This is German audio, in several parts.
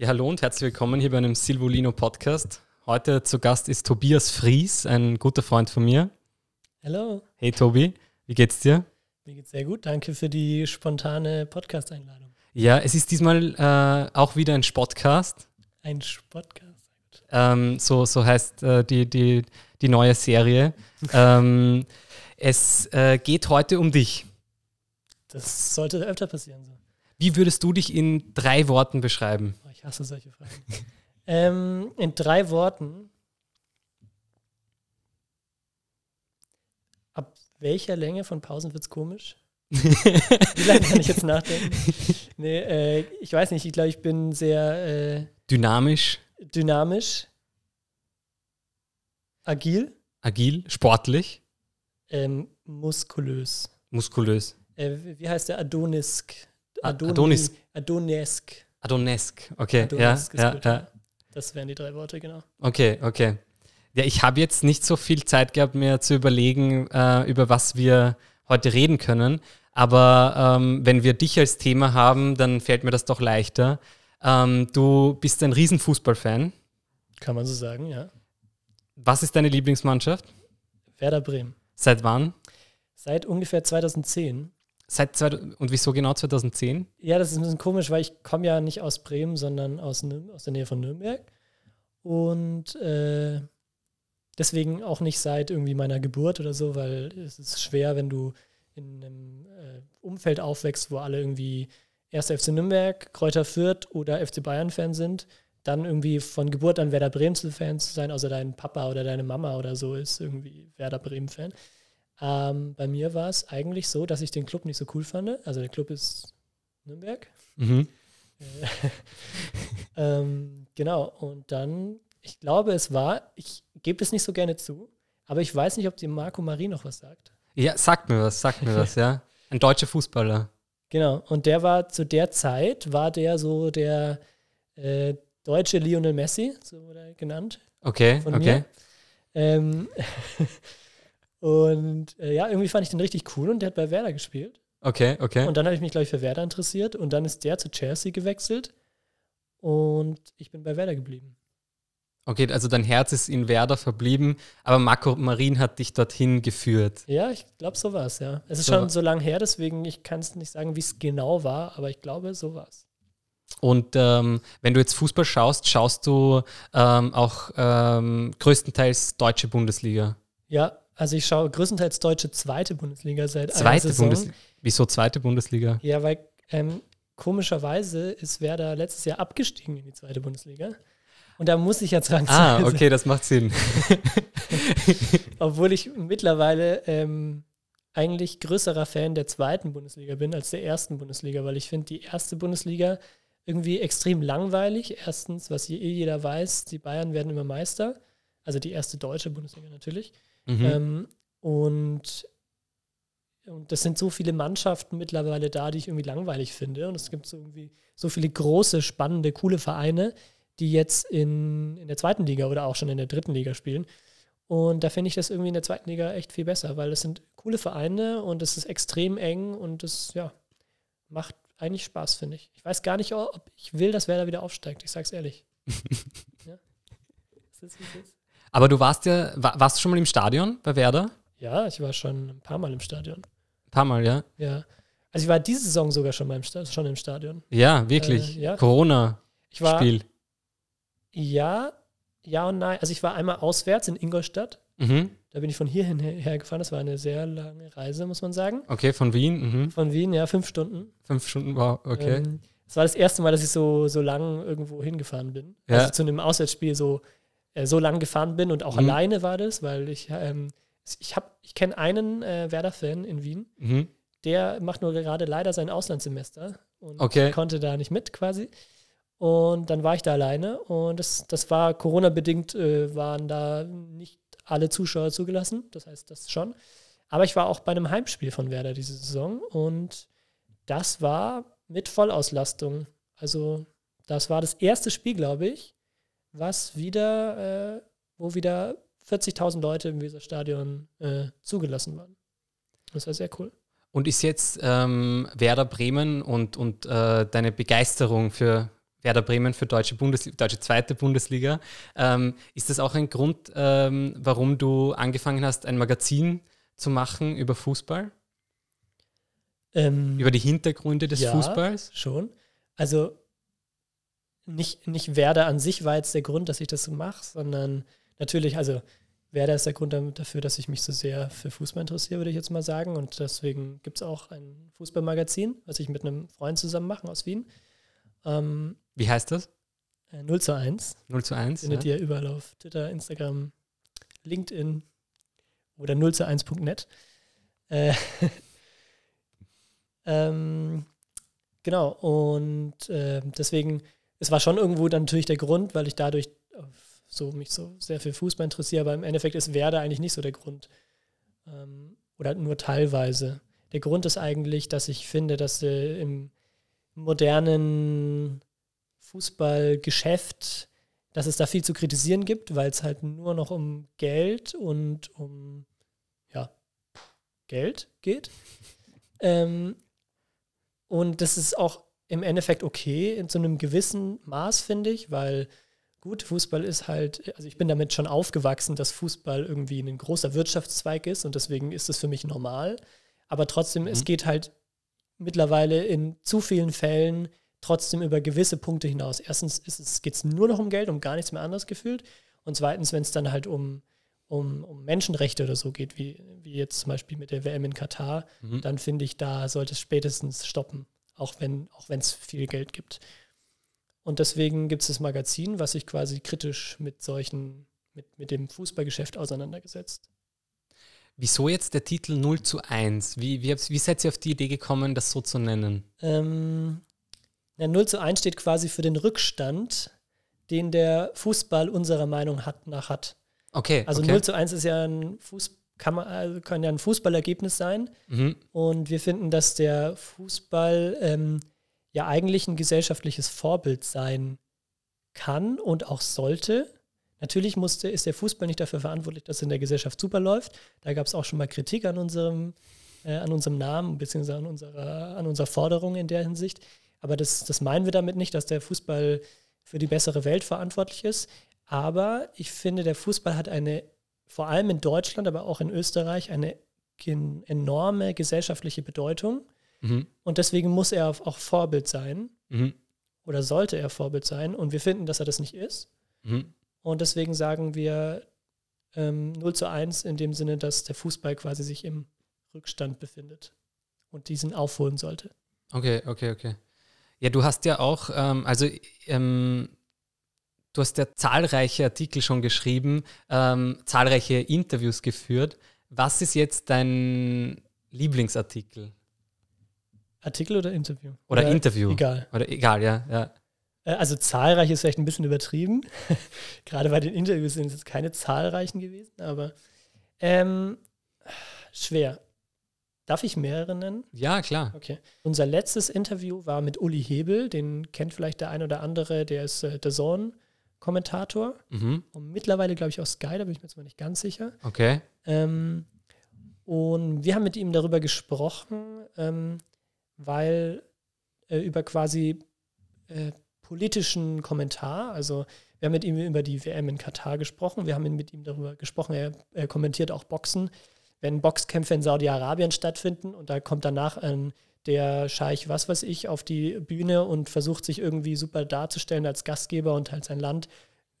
Ja, hallo und herzlich willkommen hier bei einem Silvolino Podcast. Heute zu Gast ist Tobias Fries, ein guter Freund von mir. Hallo. Hey Tobi, wie geht's dir? Mir geht's sehr gut. Danke für die spontane Podcast-Einladung. Ja, es ist diesmal äh, auch wieder ein Spotcast. Ein Spotcast. Ähm, so, so heißt äh, die, die, die neue Serie. ähm, es äh, geht heute um dich. Das sollte öfter passieren. So. Wie würdest du dich in drei Worten beschreiben? Ich hasse solche Fragen. ähm, in drei Worten. Ab welcher Länge von Pausen wird es komisch? Wie lange kann ich jetzt nachdenken? Nee, äh, ich weiß nicht. Ich glaube, ich bin sehr äh, Dynamisch, dynamisch, agil, agil, sportlich, ähm, muskulös. muskulös. Äh, wie heißt der? Adonisk. A- Adoni- Adonis. Adonesk. Adonesk. Okay, Adonesk ist ja, ja, gut. ja. Das wären die drei Worte, genau. Okay, okay. Ja, ich habe jetzt nicht so viel Zeit gehabt, mir zu überlegen, äh, über was wir heute reden können. Aber ähm, wenn wir dich als Thema haben, dann fällt mir das doch leichter. Ähm, du bist ein Riesenfußballfan. Kann man so sagen, ja. Was ist deine Lieblingsmannschaft? Werder Bremen. Seit wann? Seit ungefähr 2010. Seit und wieso genau 2010? Ja, das ist ein bisschen komisch, weil ich komme ja nicht aus Bremen, sondern aus, aus der Nähe von Nürnberg. Und äh, deswegen auch nicht seit irgendwie meiner Geburt oder so, weil es ist schwer, wenn du in einem äh, Umfeld aufwächst, wo alle irgendwie erst FC Nürnberg, Kräuter Fürth oder FC Bayern-Fan sind, dann irgendwie von Geburt an Werder Bremen-Fan zu sein, außer dein Papa oder deine Mama oder so ist irgendwie Werder Bremen-Fan. Ähm, bei mir war es eigentlich so, dass ich den Club nicht so cool fand. Also der Club ist Nürnberg. Mhm. Ähm, genau, und dann, ich glaube, es war, ich gebe es nicht so gerne zu, aber ich weiß nicht, ob dir Marco Marie noch was sagt. Ja, sagt mir was, sagt mir was, ja. Ein deutscher Fußballer. Genau, und der war zu der Zeit, war der so der äh, deutsche Lionel Messi, so wurde er genannt. Okay, Von okay. mir. Ähm, und äh, ja, irgendwie fand ich den richtig cool und der hat bei Werder gespielt. Okay, okay. Und dann habe ich mich, glaube ich, für Werder interessiert und dann ist der zu Chelsea gewechselt und ich bin bei Werder geblieben. Okay, also dein Herz ist in Werder verblieben, aber Marco Marin hat dich dorthin geführt. Ja, ich glaube, so war es, ja. Es ist So schon so lang her, deswegen ich kann es nicht sagen, wie es genau war, aber ich glaube, so war es. Und ähm, wenn du jetzt Fußball schaust, schaust du ähm, auch ähm, größtenteils deutsche Bundesliga. Ja, also ich schaue größtenteils deutsche zweite Bundesliga seit einer Zweite Saison. Bundesliga. Wieso zweite Bundesliga? Ja, weil ähm, komischerweise ist Werder letztes Jahr abgestiegen in die zweite Bundesliga. Und da muss ich jetzt ran. Ah, okay, das macht Sinn. Obwohl ich mittlerweile ähm, eigentlich größerer Fan der zweiten Bundesliga bin als der ersten Bundesliga, weil ich finde die erste Bundesliga irgendwie extrem langweilig. Erstens, was je- eh jeder weiß, die Bayern werden immer Meister. Also die erste deutsche Bundesliga natürlich. Mhm. Ähm, und, und das sind so viele Mannschaften mittlerweile da, die ich irgendwie langweilig finde. Und es gibt so irgendwie so viele große, spannende, coole Vereine, die jetzt in, in der zweiten Liga oder auch schon in der dritten Liga spielen. Und da finde ich das irgendwie in der zweiten Liga echt viel besser, weil es sind coole Vereine und es ist extrem eng und es ja, macht eigentlich Spaß, finde ich. Ich weiß gar nicht, ob ich will, dass Werder wieder aufsteigt. Ich sag's ehrlich. ja. Ist das, wie es ist? Aber du warst ja, wa- warst du schon mal im Stadion bei Werder? Ja, ich war schon ein paar Mal im Stadion. Ein paar Mal, ja. Ja. Also ich war diese Saison sogar schon, mal schon im Stadion. Ja, wirklich. Äh, ja. Corona-Spiel. Ja, ja und nein. Also ich war einmal auswärts in Ingolstadt. Mhm. Da bin ich von hierhin her- hergefahren. Das war eine sehr lange Reise, muss man sagen. Okay, von Wien. Mhm. Von Wien, ja, fünf Stunden. Fünf Stunden, wow, okay. Ähm, das war das erste Mal, dass ich so, so lang irgendwo hingefahren bin. Ja. Also zu einem Auswärtsspiel so, äh, so lang gefahren bin und auch Mhm. alleine war das, weil ich, ähm, ich, hab- ich kenne einen äh, Werder-Fan in Wien, Mhm. der macht nur gerade leider sein Auslandssemester und Okay. konnte da nicht mit quasi. Und dann war ich da alleine und das, das war Corona-bedingt, äh, waren da nicht alle Zuschauer zugelassen, das heißt das schon. Aber ich war auch bei einem Heimspiel von Werder diese Saison und das war mit Vollauslastung. Also das war das erste Spiel, glaube ich, was wieder, äh, wo wieder 40.000 Leute im Weserstadion äh, zugelassen waren. Das war sehr cool. Und ist jetzt ähm, Werder Bremen und, und äh, deine Begeisterung für Werder Bremen für deutsche, Bundesliga, deutsche zweite Bundesliga. Ähm, ist das auch ein Grund, ähm, warum du angefangen hast, ein Magazin zu machen über Fußball? Ähm, über die Hintergründe des ja, Fußballs? Schon. Also nicht, nicht Werder an sich war jetzt der Grund, dass ich das mache, sondern natürlich, also Werder ist der Grund dafür, dass ich mich so sehr für Fußball interessiere, würde ich jetzt mal sagen. Und deswegen gibt es auch ein Fußballmagazin, was ich mit einem Freund zusammen mache aus Wien. Ähm, Wie heißt das? 0 äh, zu 1. 0 zu 1. Findet ja. ihr überall auf Twitter, Instagram, LinkedIn oder 0 zu 1.net. Äh, ähm, genau, und äh, deswegen, es war schon irgendwo dann natürlich der Grund, weil ich dadurch so mich so sehr für Fußball interessiere, aber im Endeffekt ist Werder eigentlich nicht so der Grund. Ähm, oder nur teilweise. Der Grund ist eigentlich, dass ich finde, dass äh, im modernen Fußballgeschäft, dass es da viel zu kritisieren gibt, weil es halt nur noch um Geld und um ja, Geld geht. Ähm, und das ist auch im Endeffekt okay in so einem gewissen Maß, finde ich, weil gut, Fußball ist halt, also ich bin damit schon aufgewachsen, dass Fußball irgendwie ein großer Wirtschaftszweig ist und deswegen ist es für mich normal. Aber trotzdem, mhm. es geht halt mittlerweile in zu vielen Fällen trotzdem über gewisse Punkte hinaus. Erstens geht es nur noch um Geld, um gar nichts mehr anderes gefühlt. Und zweitens, wenn es dann halt um, um, um, Menschenrechte oder so geht, wie, wie jetzt zum Beispiel mit der WM in Katar, mhm. dann finde ich, da sollte es spätestens stoppen, auch wenn auch es viel Geld gibt. Und deswegen gibt es das Magazin, was sich quasi kritisch mit solchen, mit, mit dem Fußballgeschäft auseinandergesetzt. Wieso jetzt der Titel 0 zu 1? Wie, wie, wie seid ihr auf die Idee gekommen, das so zu nennen? Ähm, ja, 0 zu 1 steht quasi für den Rückstand, den der Fußball unserer Meinung hat, nach hat. Okay. Also okay. 0 zu 1 ist ja ein Fuß, kann, man, also kann ja ein Fußballergebnis sein. Mhm. Und wir finden, dass der Fußball ähm, ja eigentlich ein gesellschaftliches Vorbild sein kann und auch sollte. Natürlich musste, ist der Fußball nicht dafür verantwortlich, dass es in der Gesellschaft super läuft. Da gab es auch schon mal Kritik an unserem, äh, an unserem Namen bzw. An unserer, an unserer Forderung in der Hinsicht. Aber das, das meinen wir damit nicht, dass der Fußball für die bessere Welt verantwortlich ist. Aber ich finde, der Fußball hat eine, vor allem in Deutschland, aber auch in Österreich, eine enorme gesellschaftliche Bedeutung. Mhm. Und deswegen muss er auch Vorbild sein. Mhm. Oder sollte er Vorbild sein. Und wir finden, dass er das nicht ist. Mhm. Und deswegen sagen wir ähm, 0 zu 1 in dem Sinne, dass der Fußball quasi sich im Rückstand befindet und diesen aufholen sollte. Okay, okay, okay. Ja, du hast ja auch, ähm, also ähm, du hast ja zahlreiche Artikel schon geschrieben, ähm, zahlreiche Interviews geführt. Was ist jetzt dein Lieblingsartikel? Artikel oder Interview? Oder, oder Interview. Egal. Oder egal, ja, ja. Äh, also zahlreich ist vielleicht ein bisschen übertrieben. Gerade bei den Interviews sind es jetzt keine zahlreichen gewesen, aber ähm, schwer. Darf ich mehrere nennen? Ja, klar. Okay. Unser letztes Interview war mit Uli Hebel, den kennt vielleicht der ein oder andere, der ist äh, der Zone-Kommentator. Mhm. Und mittlerweile, glaube ich, auch Sky, da bin ich mir zwar nicht ganz sicher. Okay. Ähm, und wir haben mit ihm darüber gesprochen, ähm, weil äh, über quasi äh, politischen Kommentar. Also wir haben mit ihm über die WM in Katar gesprochen. Wir haben mit ihm darüber gesprochen. Er, er kommentiert auch Boxen. Wenn Boxkämpfe in Saudi-Arabien stattfinden und da kommt danach ein der Scheich, was weiß ich, auf die Bühne und versucht sich irgendwie super darzustellen als Gastgeber und halt sein Land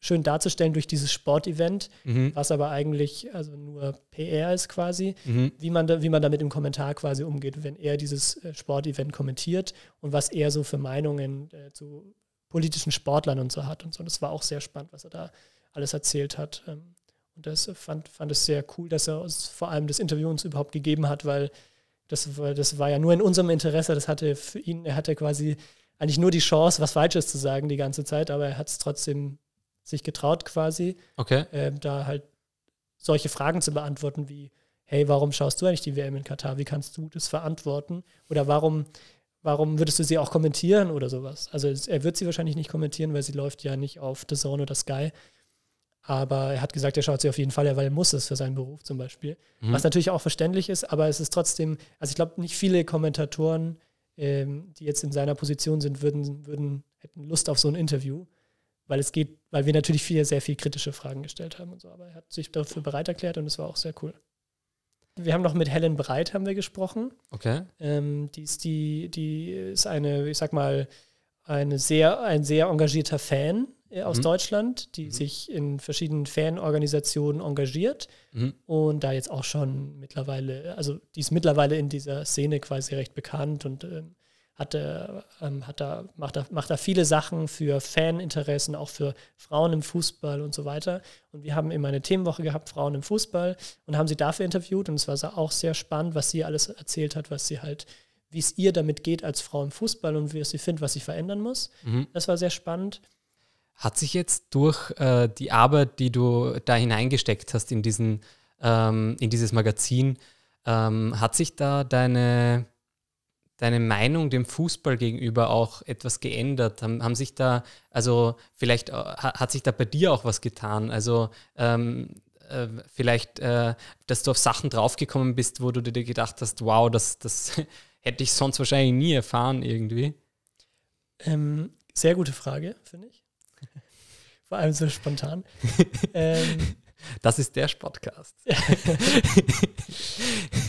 schön darzustellen durch dieses Sportevent, mhm. was aber eigentlich also nur PR ist quasi, mhm. wie, man da, wie man damit im Kommentar quasi umgeht, wenn er dieses äh, Sportevent kommentiert und was er so für Meinungen äh, zu politischen Sportlern und so hat und so. Das war auch sehr spannend, was er da alles erzählt hat. Ähm, und das fand, fand es sehr cool, dass er uns vor allem das Interview uns überhaupt gegeben hat, weil das, das war ja nur in unserem Interesse. Das hatte für ihn, er hatte quasi eigentlich nur die Chance, was Falsches zu sagen die ganze Zeit, aber er hat es trotzdem sich getraut, quasi, okay. äh, da halt solche Fragen zu beantworten wie, hey, warum schaust du eigentlich die WM in Katar? Wie kannst du das verantworten? Oder warum warum würdest du sie auch kommentieren oder sowas? Also er wird sie wahrscheinlich nicht kommentieren, weil sie läuft ja nicht auf The Zone oder Sky. Aber er hat gesagt, er schaut sie auf jeden Fall, weil er muss es für seinen Beruf zum Beispiel. Mhm. Was natürlich auch verständlich ist, aber es ist trotzdem, also ich glaube, nicht viele Kommentatoren, ähm, die jetzt in seiner Position sind, würden, würden hätten Lust auf so ein Interview, weil es geht, weil wir natürlich viel, sehr viel kritische Fragen gestellt haben und so. Aber er hat sich dafür bereit erklärt und es war auch sehr cool. Wir haben noch mit Helen Breit haben wir gesprochen. Okay. Ähm, die ist die, die ist eine, ich sag mal, eine sehr, ein sehr engagierter Fan aus Mhm. Deutschland, die Mhm. sich in verschiedenen Fanorganisationen engagiert Mhm. und da jetzt auch schon mittlerweile, also die ist mittlerweile in dieser Szene quasi recht bekannt und ähm, hat, äh, ähm, hat da, macht, da, macht da viele Sachen für Faninteressen, auch für Frauen im Fußball und so weiter. Und wir haben immer eine Themenwoche gehabt, Frauen im Fußball, und haben sie dafür interviewt und es war auch sehr spannend, was sie alles erzählt hat, was sie halt, wie es ihr damit geht als Frau im Fußball und wie es sie findet, was sich verändern muss. Mhm. Das war sehr spannend. Hat sich jetzt durch äh, die Arbeit, die du da hineingesteckt hast in, diesen, ähm, in dieses Magazin, ähm, hat sich da deine, deine Meinung dem Fußball gegenüber auch etwas geändert? Haben, haben sich da, also vielleicht äh, ha- hat sich da bei dir auch was getan? Also ähm, äh, vielleicht, äh, dass du auf Sachen draufgekommen bist, wo du dir gedacht hast, wow, das, das hätte ich sonst wahrscheinlich nie erfahren irgendwie. Ähm, sehr gute Frage, finde ich. Vor allem so spontan. ähm, Das ist der Podcast.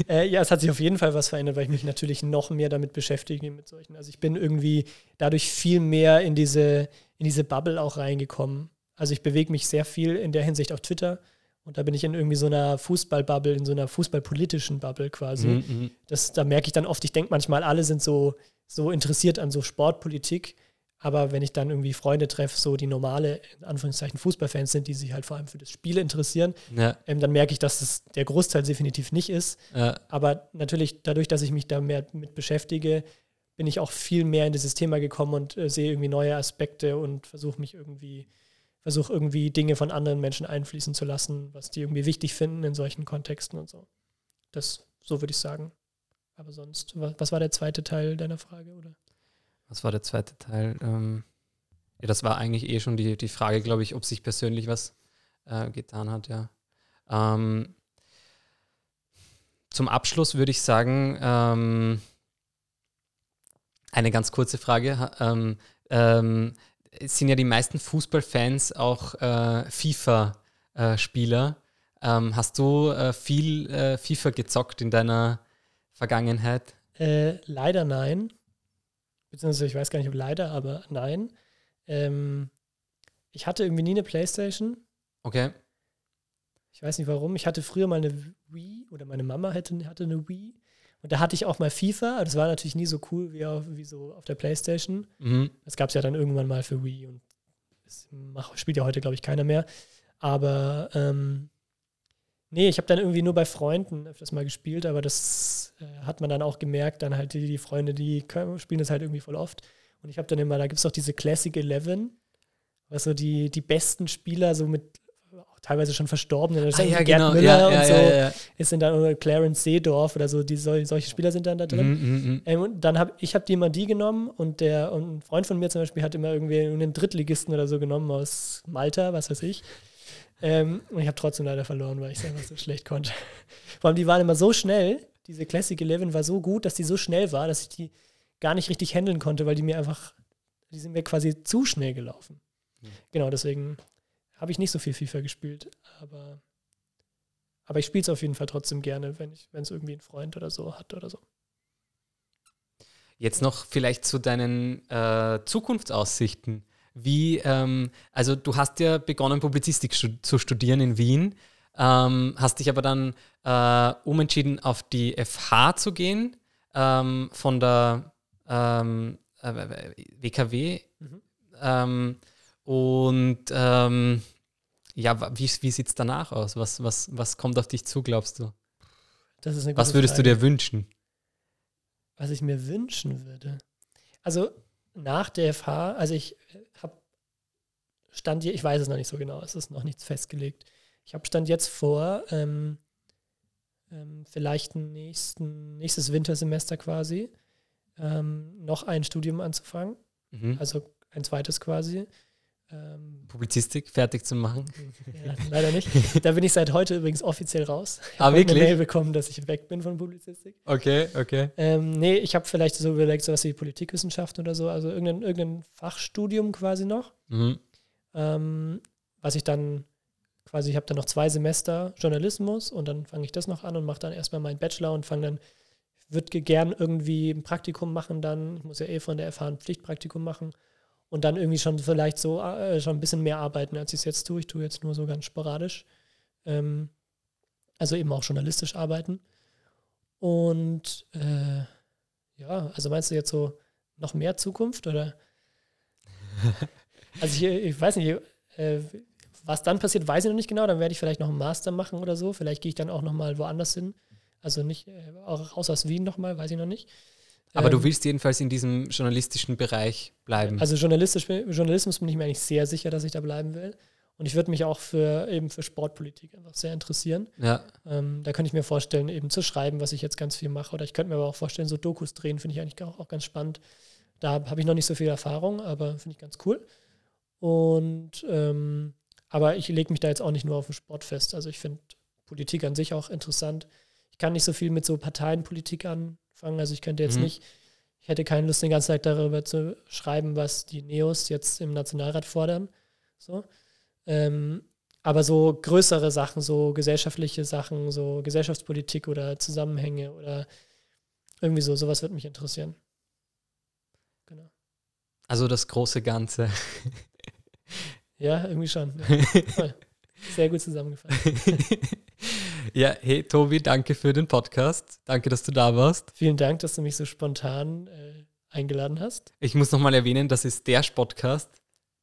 Äh, ja, es hat sich auf jeden Fall was verändert, weil ich mich natürlich noch mehr damit beschäftige mit solchen. Also ich bin irgendwie dadurch viel mehr in diese, in diese Bubble auch reingekommen. Also ich bewege mich sehr viel in der Hinsicht auf Twitter und da bin ich in irgendwie so einer Fußballbubble, in so einer fußballpolitischen Bubble quasi. Mhm, mhm. Das, da merke ich dann oft, ich denke manchmal, alle sind so, so interessiert an so Sportpolitik. Aber wenn ich dann irgendwie Freunde treffe, so die normale, in Anführungszeichen, Fußballfans sind, die sich halt vor allem für das Spiel interessieren, Ja, ähm, dann merke ich, dass das der Großteil definitiv nicht ist. äh, Aber natürlich, dadurch, dass ich mich da mehr mit beschäftige, bin ich auch viel mehr in dieses Thema gekommen und äh, sehe irgendwie neue Aspekte und versuche mich irgendwie, versuche irgendwie Dinge von anderen Menschen einfließen zu lassen, was die irgendwie wichtig finden in solchen Kontexten und so. Das, so würde ich sagen. Aber sonst, was, was war der zweite Teil deiner Frage, oder? Was war der zweite Teil? Ähm, ja, das war eigentlich eh schon die, die Frage, glaube ich, ob sich persönlich was äh, getan hat, ja. Ähm, zum Abschluss würde ich sagen, ähm, eine ganz kurze Frage. Ähm, ähm, sind ja die meisten Fußballfans auch äh, FIFA-Spieler. ähm, hast du äh, viel äh, FIFA gezockt in deiner Vergangenheit? Äh, leider nein. Beziehungsweise ich weiß gar nicht, ob leider, aber nein. Ähm, ich hatte irgendwie nie eine Playstation. Okay. Ich weiß nicht warum. Ich hatte früher mal eine Wii oder meine Mama hatte, hatte eine Wii. Und da hatte ich auch mal FIFA. Das war natürlich nie so cool wie, auf, wie so auf der Playstation. Mhm. Das gab es ja dann irgendwann mal für Wii und das mach, spielt ja heute, glaube ich, keiner mehr. Aber ähm, nee, ich habe dann irgendwie nur bei Freunden öfters mal gespielt, aber das äh, hat man dann auch gemerkt, dann halt die, die Freunde, die können, spielen das halt irgendwie voll oft. Und ich habe dann immer, da gibt es auch diese Classic 11, was so die, die besten Spieler so mit teilweise schon verstorbenen, ist irgendwie Gerd Müller und so, ja. ist dann oder Clarence Seedorf oder so, die, sol- solche Spieler sind dann da drin. Mhm, mhm, mhm. Ähm, und dann habe ich habe die immer die genommen und der und ein Freund von mir zum Beispiel hat immer irgendwie einen Drittligisten oder so genommen aus Malta, was weiß ich. Ähm, und ich habe trotzdem leider verloren, weil ich es einfach so schlecht konnte. Vor allem die waren immer so schnell, diese Classic 11 war so gut, dass die so schnell war, dass ich die gar nicht richtig handeln konnte, weil die mir einfach, die sind mir quasi zu schnell gelaufen. Mhm. Genau, deswegen habe ich nicht so viel FIFA gespielt, aber, aber ich spiele es auf jeden Fall trotzdem gerne, wenn ich, wenn es irgendwie ein Freund oder so hat oder so. Jetzt noch vielleicht zu deinen äh, Zukunftsaussichten. Wie, ähm, also du hast ja begonnen, Publizistik stu zu studieren in Wien, ähm, hast dich aber dann äh, umentschieden, auf die FH zu gehen, ähm, von der ähm, äh, WKW. Mhm. Ähm, und ähm, ja, wie, wie sieht es danach aus? Was, was, was kommt auf dich zu, glaubst du? Was würdest Frage. du dir wünschen? Was ich mir wünschen würde. Also nach der FH, also ich habe Stand, je- ich weiß es noch nicht so genau, es ist noch nichts festgelegt. Ich habe Stand jetzt vor, ähm, ähm, vielleicht nächsten, nächstes Wintersemester quasi ähm, noch ein Studium anzufangen, Mhm. also ein zweites quasi. Ähm, Publizistik fertig zu machen? ja, leider nicht. Da bin ich seit heute übrigens offiziell raus. Ich Ah, habe wirklich? eine Mail bekommen, dass ich weg bin von Publizistik. Okay, okay. Ähm, nee, ich habe vielleicht so überlegt, sowas wie Politikwissenschaft oder so, also irgendein, irgendein Fachstudium quasi noch, Mhm. ähm, was ich dann quasi, ich habe dann noch zwei Semester Journalismus und dann fange ich das noch an und mache dann erstmal meinen Bachelor und fange dann, würde gern irgendwie ein Praktikum machen dann, ich muss ja eh von der FH ein Pflichtpraktikum machen und dann irgendwie schon vielleicht so äh, schon ein bisschen mehr arbeiten, als ich es jetzt tue. Ich tue jetzt nur so ganz sporadisch. Ähm, also eben auch journalistisch arbeiten. Und äh, ja, also meinst du jetzt so noch mehr Zukunft oder? Also ich, ich weiß nicht, äh, was dann passiert, weiß ich noch nicht genau. Dann werde ich vielleicht noch einen Master machen oder so. Vielleicht gehe ich dann auch noch mal woanders hin. Also nicht äh, auch raus aus Wien noch mal, weiß ich noch nicht. Aber du Ähm, willst jedenfalls in diesem journalistischen Bereich bleiben. Also journalistisch, Journalismus bin ich mir eigentlich sehr sicher, dass ich da bleiben will. Und ich würde mich auch für eben für Sportpolitik einfach sehr interessieren. ja. Ähm, da könnte ich mir vorstellen, eben zu schreiben, was ich jetzt ganz viel mache. Oder ich könnte mir aber auch vorstellen, so Dokus drehen, finde ich eigentlich auch, auch ganz spannend. Da habe ich noch nicht so viel Erfahrung, aber finde ich ganz cool. Und ähm, aber ich lege mich da jetzt auch nicht nur auf den Sport fest. Also ich finde Politik an sich auch interessant. Ich kann nicht so viel mit so Parteienpolitik anfangen. Also ich könnte jetzt Mhm. nicht, ich hätte keine Lust, die ganze Zeit darüber zu schreiben, was die Neos jetzt im Nationalrat fordern. So. Ähm, aber so größere Sachen, so gesellschaftliche Sachen, so Gesellschaftspolitik oder Zusammenhänge oder irgendwie so, sowas wird mich interessieren. Genau. Also das große Ganze. Ja, irgendwie schon. Ja. Sehr gut zusammengefasst. ja, hey Tobi, danke für den Podcast. Danke, dass du da warst. Vielen Dank, dass du mich so spontan äh, eingeladen hast. Ich muss nochmal erwähnen, das ist der Podcast.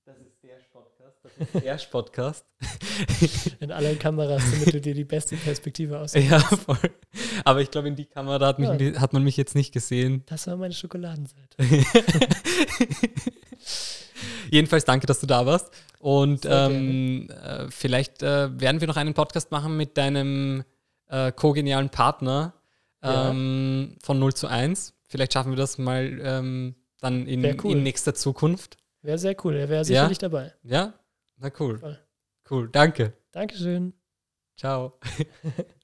Das ist der Podcast. Das ist der Podcast. In allen Kameras, damit du dir die beste Perspektive aus. ja, voll. Aber ich glaube, in die Kamera hat, mich, Ja. hat man mich jetzt nicht gesehen. Das war meine Schokoladenseite. Jedenfalls danke, dass du da warst. Und ähm, äh, vielleicht äh, werden wir noch einen Podcast machen mit deinem äh, co-genialen Partner Ja. ähm, von 0 zu 1. Vielleicht schaffen wir das mal ähm, dann in, cool. in nächster Zukunft. Wäre sehr cool. Er wäre sicherlich dabei. Ja? Na cool. Voll. Cool, danke. Dankeschön. Ciao.